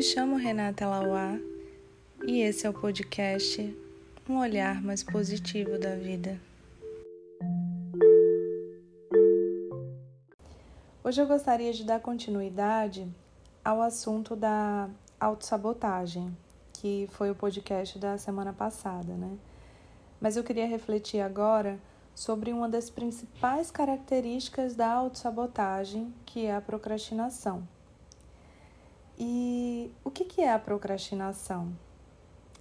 me chamo Renata Lauá e esse é o podcast Um Olhar Mais Positivo da Vida. Hoje eu gostaria de dar continuidade ao assunto da autossabotagem, que foi o podcast da semana passada, né? Mas eu queria refletir agora sobre uma das principais características da autossabotagem, que é a procrastinação. E o que, que é a procrastinação?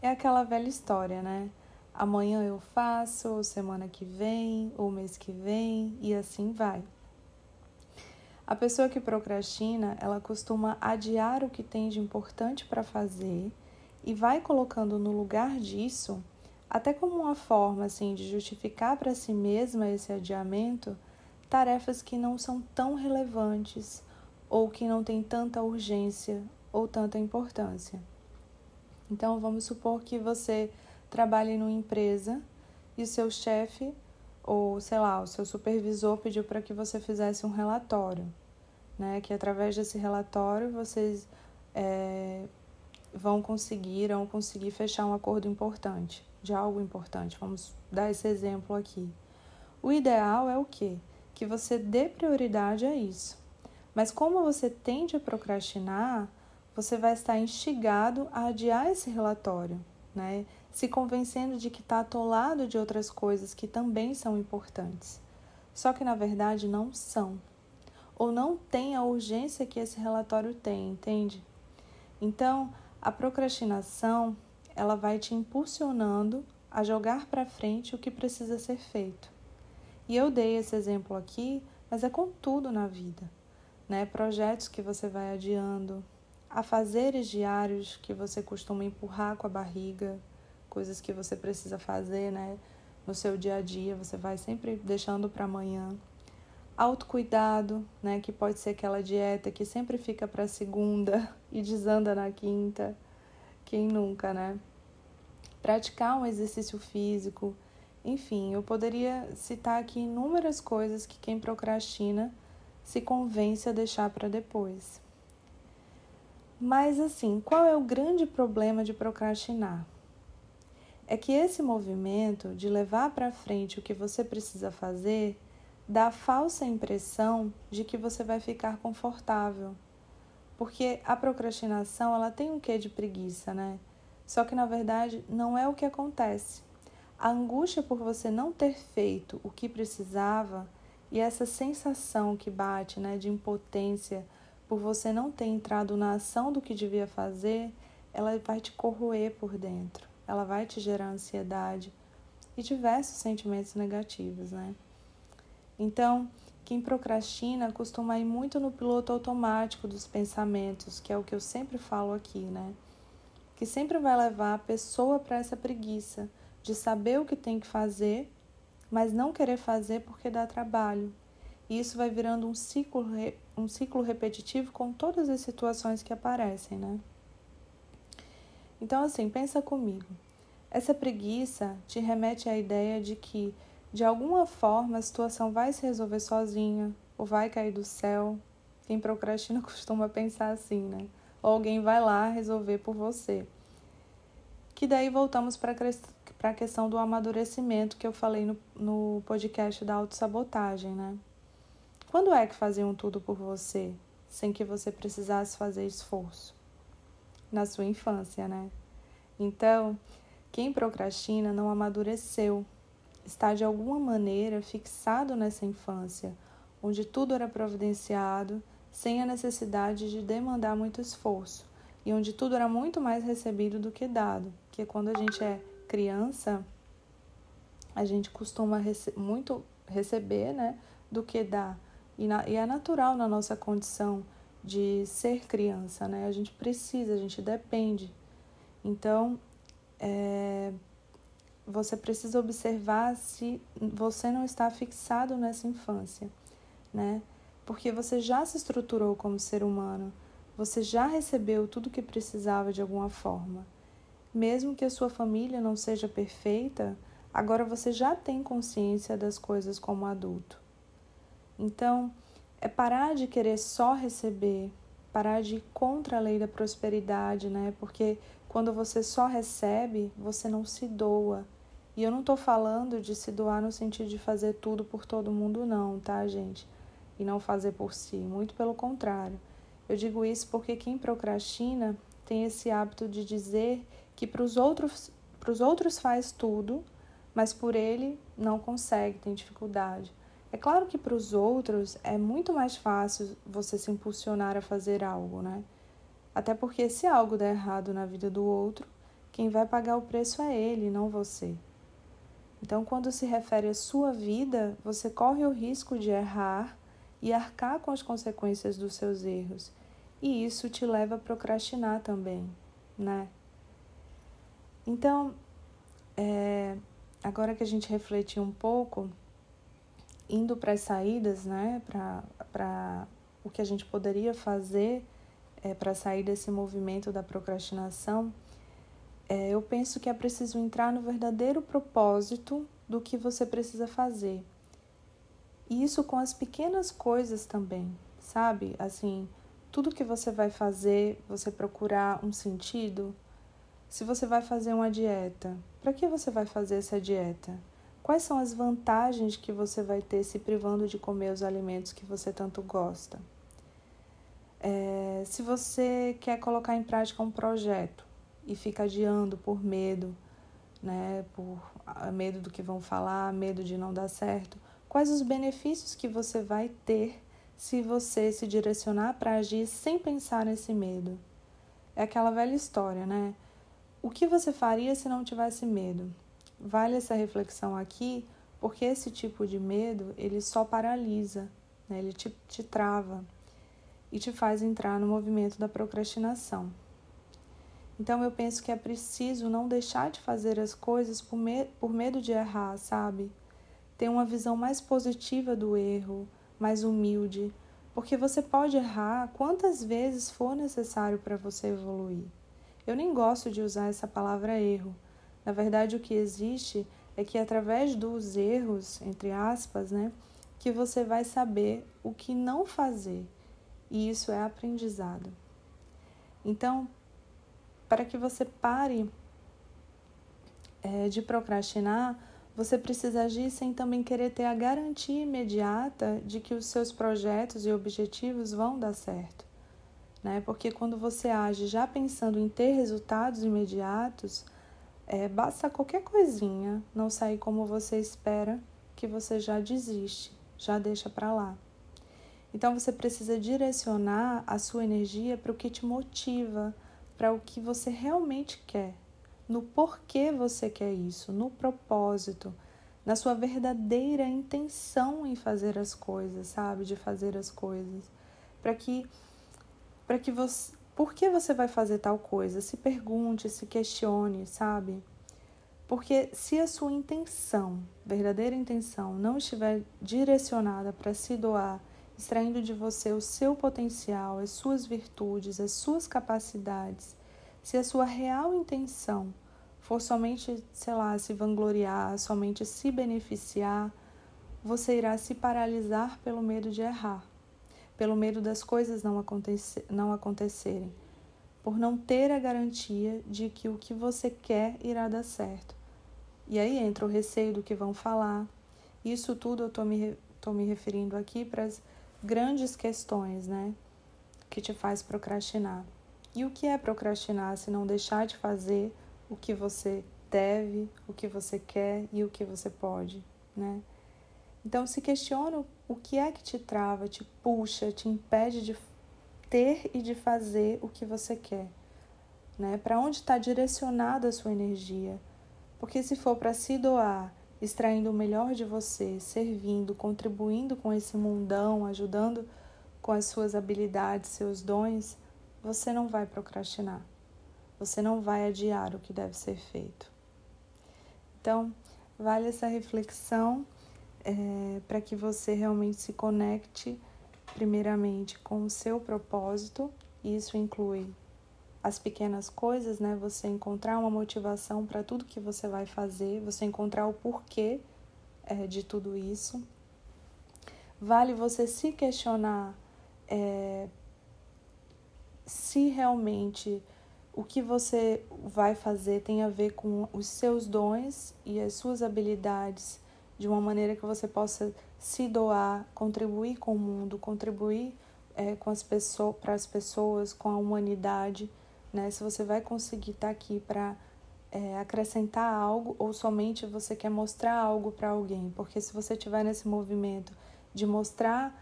É aquela velha história, né? Amanhã eu faço, ou semana que vem, ou mês que vem, e assim vai. A pessoa que procrastina, ela costuma adiar o que tem de importante para fazer e vai colocando no lugar disso, até como uma forma assim de justificar para si mesma esse adiamento, tarefas que não são tão relevantes ou que não tem tanta urgência ou tanta importância. Então, vamos supor que você trabalhe numa empresa e o seu chefe ou, sei lá, o seu supervisor pediu para que você fizesse um relatório, né? Que através desse relatório vocês é, vão conseguir, vão conseguir fechar um acordo importante, de algo importante. Vamos dar esse exemplo aqui. O ideal é o quê? Que você dê prioridade a isso. Mas como você tende a procrastinar, você vai estar instigado a adiar esse relatório, né? Se convencendo de que está atolado de outras coisas que também são importantes. Só que na verdade não são. Ou não tem a urgência que esse relatório tem, entende? Então, a procrastinação, ela vai te impulsionando a jogar para frente o que precisa ser feito. E eu dei esse exemplo aqui, mas é com tudo na vida né? Projetos que você vai adiando, afazeres diários que você costuma empurrar com a barriga, coisas que você precisa fazer, né? No seu dia a dia, você vai sempre deixando para amanhã. Autocuidado, né? Que pode ser aquela dieta que sempre fica para segunda e desanda na quinta. Quem nunca, né? Praticar um exercício físico. Enfim, eu poderia citar aqui inúmeras coisas que quem procrastina se convence a deixar para depois. Mas assim, qual é o grande problema de procrastinar? É que esse movimento de levar para frente o que você precisa fazer dá a falsa impressão de que você vai ficar confortável. Porque a procrastinação, ela tem um quê de preguiça, né? Só que na verdade não é o que acontece. A angústia por você não ter feito o que precisava e essa sensação que bate né, de impotência por você não ter entrado na ação do que devia fazer, ela vai te corroer por dentro, ela vai te gerar ansiedade e diversos sentimentos negativos, né? Então, quem procrastina costuma ir muito no piloto automático dos pensamentos, que é o que eu sempre falo aqui, né? Que sempre vai levar a pessoa para essa preguiça de saber o que tem que fazer mas não querer fazer porque dá trabalho. E isso vai virando um ciclo, um ciclo repetitivo com todas as situações que aparecem, né? Então, assim, pensa comigo. Essa preguiça te remete à ideia de que, de alguma forma, a situação vai se resolver sozinha ou vai cair do céu. Quem procrastina costuma pensar assim, né? Ou alguém vai lá resolver por você. Que daí voltamos para para a questão do amadurecimento que eu falei no, no podcast da autossabotagem, né? Quando é que faziam tudo por você, sem que você precisasse fazer esforço? Na sua infância, né? Então, quem procrastina não amadureceu, está de alguma maneira fixado nessa infância, onde tudo era providenciado, sem a necessidade de demandar muito esforço, e onde tudo era muito mais recebido do que dado, que quando a gente é criança, a gente costuma rece muito receber, né, do que dar. E, na, e é natural na nossa condição de ser criança, né? A gente precisa, a gente depende. Então, é, você precisa observar se você não está fixado nessa infância, né? Porque você já se estruturou como ser humano, você já recebeu tudo que precisava de alguma forma. Mesmo que a sua família não seja perfeita, agora você já tem consciência das coisas como adulto. Então, é parar de querer só receber, parar de ir contra a lei da prosperidade, né? Porque quando você só recebe, você não se doa. E eu não tô falando de se doar no sentido de fazer tudo por todo mundo, não, tá, gente? E não fazer por si. Muito pelo contrário. Eu digo isso porque quem procrastina tem esse hábito de dizer que para os outros, outros faz tudo, mas por ele não consegue, tem dificuldade. É claro que para os outros é muito mais fácil você se impulsionar a fazer algo, né? Até porque se algo der errado na vida do outro, quem vai pagar o preço é ele, não você. Então, quando se refere à sua vida, você corre o risco de errar e arcar com as consequências dos seus erros. E isso te leva a procrastinar também, né? Então, é, agora que a gente refletiu um pouco, indo para as saídas, né, para o que a gente poderia fazer é, para sair desse movimento da procrastinação, é, eu penso que é preciso entrar no verdadeiro propósito do que você precisa fazer. E isso com as pequenas coisas também, sabe? Assim, tudo que você vai fazer, você procurar um sentido. Se você vai fazer uma dieta, para que você vai fazer essa dieta? Quais são as vantagens que você vai ter se privando de comer os alimentos que você tanto gosta? É, se você quer colocar em prática um projeto e fica adiando por medo, né, por medo do que vão falar, medo de não dar certo, quais os benefícios que você vai ter se você se direcionar para agir sem pensar nesse medo? É aquela velha história, né? O que você faria se não tivesse medo? Vale essa reflexão aqui, porque esse tipo de medo, ele só paralisa, né? ele te, te trava e te faz entrar no movimento da procrastinação. Então eu penso que é preciso não deixar de fazer as coisas por, me por medo de errar, sabe? Ter uma visão mais positiva do erro, mais humilde, porque você pode errar quantas vezes for necessário para você evoluir. Eu nem gosto de usar essa palavra erro, na verdade, o que existe é que através dos erros, entre aspas, né, que você vai saber o que não fazer. E isso é aprendizado. Então, para que você pare é, de procrastinar, você precisa agir sem também querer ter a garantia imediata de que os seus projetos e objetivos vão dar certo. Né? Porque quando você age já pensando em ter resultados imediatos, é, basta qualquer coisinha não sair como você espera que você já desiste, já deixa para lá. Então você precisa direcionar a sua energia para o que te motiva, para o que você realmente quer, no porquê você quer isso, no propósito, na sua verdadeira intenção em fazer as coisas, sabe? De fazer as coisas. Para que para que você por que você vai fazer tal coisa? Se pergunte, se questione, sabe? Porque se a sua intenção, verdadeira intenção, não estiver direcionada para se doar, extraindo de você o seu potencial, as suas virtudes, as suas capacidades, se a sua real intenção for somente, sei lá, se vangloriar, somente se beneficiar, você irá se paralisar pelo medo de errar pelo medo das coisas não, acontecer, não acontecerem, por não ter a garantia de que o que você quer irá dar certo. E aí entra o receio do que vão falar. Isso tudo eu estou me, tô me referindo aqui para as grandes questões, né? Que te faz procrastinar. E o que é procrastinar se não deixar de fazer o que você deve, o que você quer e o que você pode, né? Então se questiona o que é que te trava, te puxa, te impede de ter e de fazer o que você quer, né? Para onde está direcionada a sua energia? Porque se for para se doar, extraindo o melhor de você, servindo, contribuindo com esse mundão, ajudando com as suas habilidades, seus dons, você não vai procrastinar. Você não vai adiar o que deve ser feito. Então, vale essa reflexão é, para que você realmente se conecte, primeiramente, com o seu propósito. Isso inclui as pequenas coisas, né? Você encontrar uma motivação para tudo que você vai fazer, você encontrar o porquê é, de tudo isso. Vale você se questionar é, se realmente o que você vai fazer tem a ver com os seus dons e as suas habilidades de uma maneira que você possa se doar, contribuir com o mundo, contribuir é, com as pessoas, para as pessoas, com a humanidade, né? Se você vai conseguir estar tá aqui para é, acrescentar algo ou somente você quer mostrar algo para alguém, porque se você estiver nesse movimento de mostrar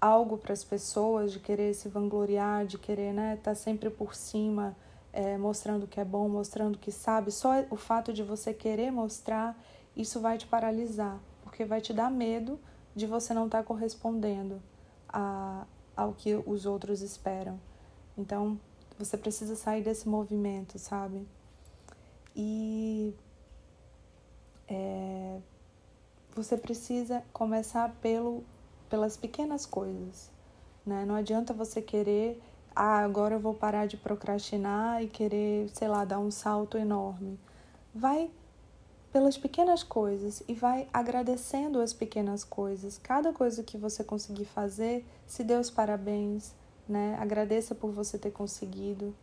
algo para as pessoas, de querer se vangloriar, de querer né, estar tá sempre por cima, é, mostrando que é bom, mostrando que sabe, só o fato de você querer mostrar, isso vai te paralisar, porque vai te dar medo de você não estar tá correspondendo a, ao que os outros esperam. Então, você precisa sair desse movimento, sabe? E é, você precisa começar pelo pelas pequenas coisas. Né? Não adianta você querer, ah, agora eu vou parar de procrastinar e querer, sei lá, dar um salto enorme. Vai pelas pequenas coisas e vai agradecendo as pequenas coisas. Cada coisa que você conseguir fazer, se dê os parabéns, né? Agradeça por você ter conseguido.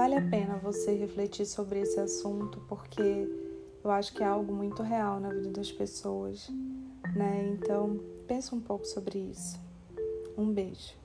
vale a pena você refletir sobre esse assunto porque eu acho que é algo muito real na vida das pessoas, né? Então, pensa um pouco sobre isso. Um beijo.